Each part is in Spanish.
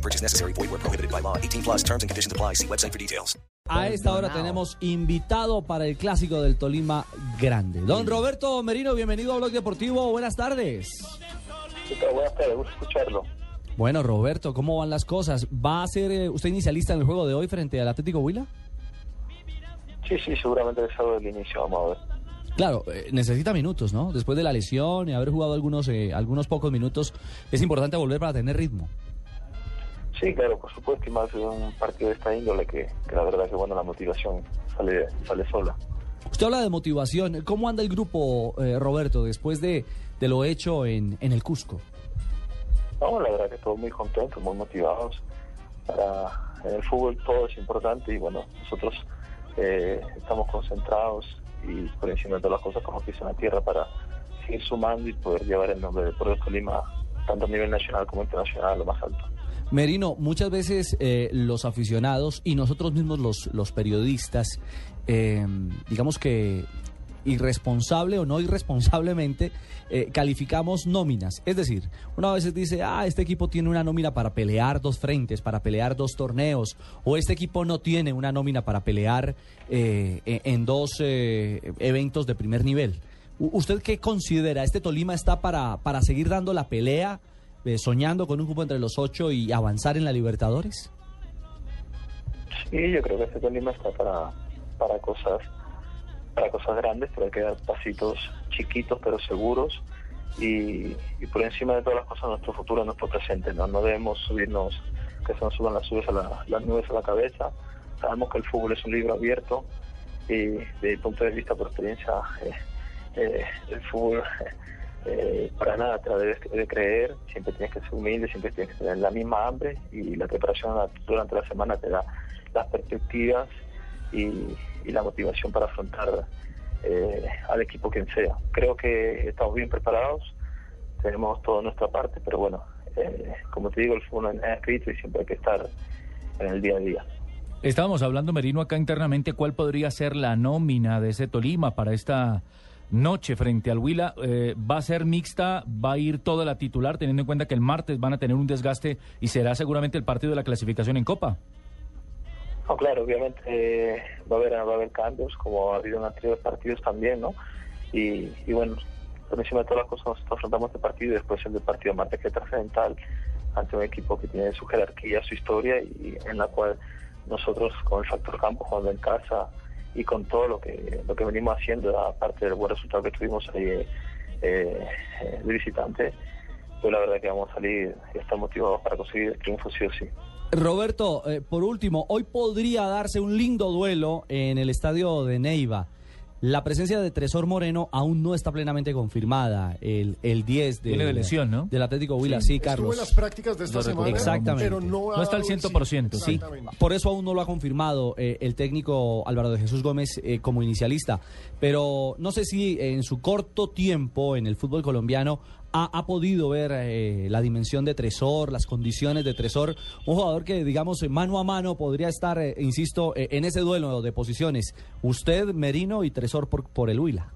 No purchase necessary. Void where prohibited by law. 18 plus terms and conditions apply. See website for details. A esta hora tenemos invitado para el clásico del Tolima Grande. Don Roberto Merino, bienvenido a Blog Deportivo. Buenas tardes. Buenas tardes, gusto escucharlo. Bueno, Roberto, ¿cómo van las cosas? ¿Va a ser eh, usted inicialista en el juego de hoy frente al Atlético Huila? Sí, sí, seguramente es algo del inicio, vamos a ver. Claro, eh, necesita minutos, ¿no? Después de la lesión y haber jugado algunos, eh, algunos pocos minutos, es importante volver para tener ritmo. Sí, claro, por supuesto, y más en un partido de esta índole que, que la verdad que bueno, la motivación sale, sale sola. Usted habla de motivación. ¿Cómo anda el grupo, eh, Roberto, después de, de lo hecho en, en el Cusco? No, la verdad que todos muy contentos, muy motivados. Para, en el fútbol todo es importante y bueno, nosotros eh, estamos concentrados y por encima de todas las cosas como piso en la tierra para seguir sumando y poder llevar el nombre de Deportes Tolima tanto a nivel nacional como internacional a lo más alto. Merino, muchas veces eh, los aficionados y nosotros mismos los, los periodistas, eh, digamos que irresponsable o no irresponsablemente, eh, calificamos nóminas. Es decir, una vez dice, ah, este equipo tiene una nómina para pelear dos frentes, para pelear dos torneos, o este equipo no tiene una nómina para pelear eh, en dos eventos de primer nivel. ¿Usted qué considera? ¿Este Tolima está para, para seguir dando la pelea, eh, soñando con un grupo entre los ocho y avanzar en la Libertadores? Sí, yo creo que este Tolima está para, para cosas para cosas grandes, pero hay que dar pasitos chiquitos pero seguros y, y por encima de todas las cosas nuestro futuro, nuestro presente. No, no debemos subirnos, que se nos suban las, nubes a la, cabeza. Sabemos que el fútbol es un libro abierto y desde el punto de vista por experiencia eh, eh, el fútbol para nada te la debes de creer, siempre tienes que ser humilde, siempre tienes que tener la misma hambre y la preparación durante la semana te da las perspectivas y, la motivación para afrontar eh, al equipo quien sea. Creo que estamos bien preparados, tenemos toda nuestra parte, pero bueno, eh, como te digo, el fútbol es escrito y siempre hay que estar en el día a día. Estábamos hablando, Merino, acá internamente, cuál podría ser la nómina de ese Tolima para esta noche frente al Huila. Eh, ¿Va a ser mixta? ¿Va a ir toda la titular, teniendo en cuenta que el martes van a tener un desgaste y será seguramente el partido de la clasificación en Copa? No, claro, obviamente eh, va, a haber, va a haber cambios, como ha habido en anteriores partidos también, ¿no? Y, y bueno, por encima de todas las cosas, nosotros afrontamos este partido y después el del partido martes que es trascendental ante un equipo que tiene su jerarquía, su historia y en la cual nosotros con el factor campo jugando en casa y con todo lo que lo que venimos haciendo, aparte del buen resultado que tuvimos ahí eh, eh, de visitante, pues la verdad que vamos a salir y estar motivados para conseguir el triunfo sí o sí. Roberto, eh, por último, hoy podría darse un lindo duelo en el estadio de Neiva. La presencia de Tresor Moreno aún no está plenamente confirmada. El, el 10 de, de lesión, ¿no? del Atlético Huila, sí, Estuvo Carlos. en las prácticas de esta semana, Exactamente. pero no, No está al dado el 100%, Sí, por eso aún no lo ha confirmado eh, el técnico Álvaro de Jesús Gómez eh, como inicialista. Pero no sé si en su corto tiempo en el fútbol colombiano ha, podido ver eh, la dimensión de Tresor, las condiciones de Tresor. Un jugador que, digamos, mano a mano podría estar, eh, insisto, eh, en ese duelo de posiciones. Usted, Merino y Tresor por, por el Huila.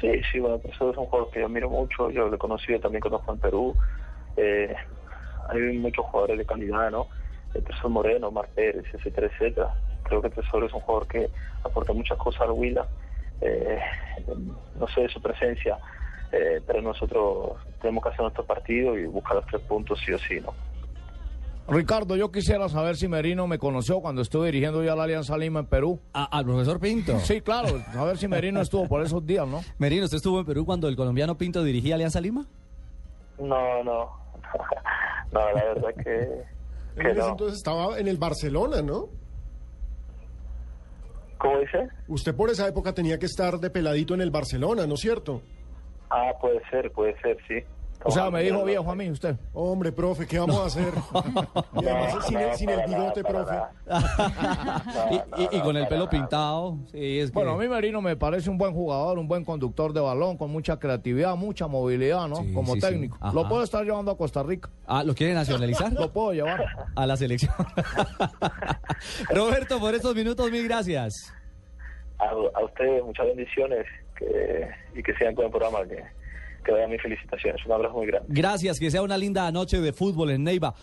Sí, sí, bueno, eso es un jugador que yo miro mucho, yo lo he conocido también fue en Perú. Eh, hay muchos jugadores de calidad, ¿no? El Tesoro Moreno, Mar Pérez, etcétera, etcétera. Creo que Tesoro es un jugador que aporta muchas cosas al Huila. Eh, no sé su presencia, eh, pero nosotros tenemos que hacer nuestro partido y buscar los tres puntos sí o sí, ¿no? Ricardo, yo quisiera saber si Merino me conoció cuando estuve dirigiendo ya la Alianza Lima en Perú. al profesor Pinto. Sí, claro, a ver si Merino estuvo por esos días, ¿no? Merino, ¿usted estuvo en Perú cuando el colombiano Pinto dirigía Alianza Lima? No, no. no, la verdad que, que no. entonces estaba en el Barcelona, ¿no? ¿Cómo dice? Usted por esa época tenía que estar de peladito en el Barcelona, ¿no es cierto? Ah, puede ser, puede ser, sí. O sea, me dijo viejo a mí usted. Hombre, profe, ¿qué vamos a hacer? Y además sin, el, sin el bigote, profe. y, No, y- y no, con el pelo pintado. Sí, es que- Bueno, a mí Merino me parece un buen jugador, un buen conductor de balón, con mucha creatividad, mucha movilidad, ¿no? Sí, Como sí, técnico. Lo puedo estar llevando a Costa Rica. Ah, ¿lo quiere nacionalizar? Lo puedo llevar. A la selección. Roberto, por estos minutos, mil gracias. A, a ustedes muchas bendiciones que, y que sigan con el programa. Que, que vayan mis felicitaciones. Un abrazo muy grande. Gracias, que sea una linda noche de fútbol en Neiva.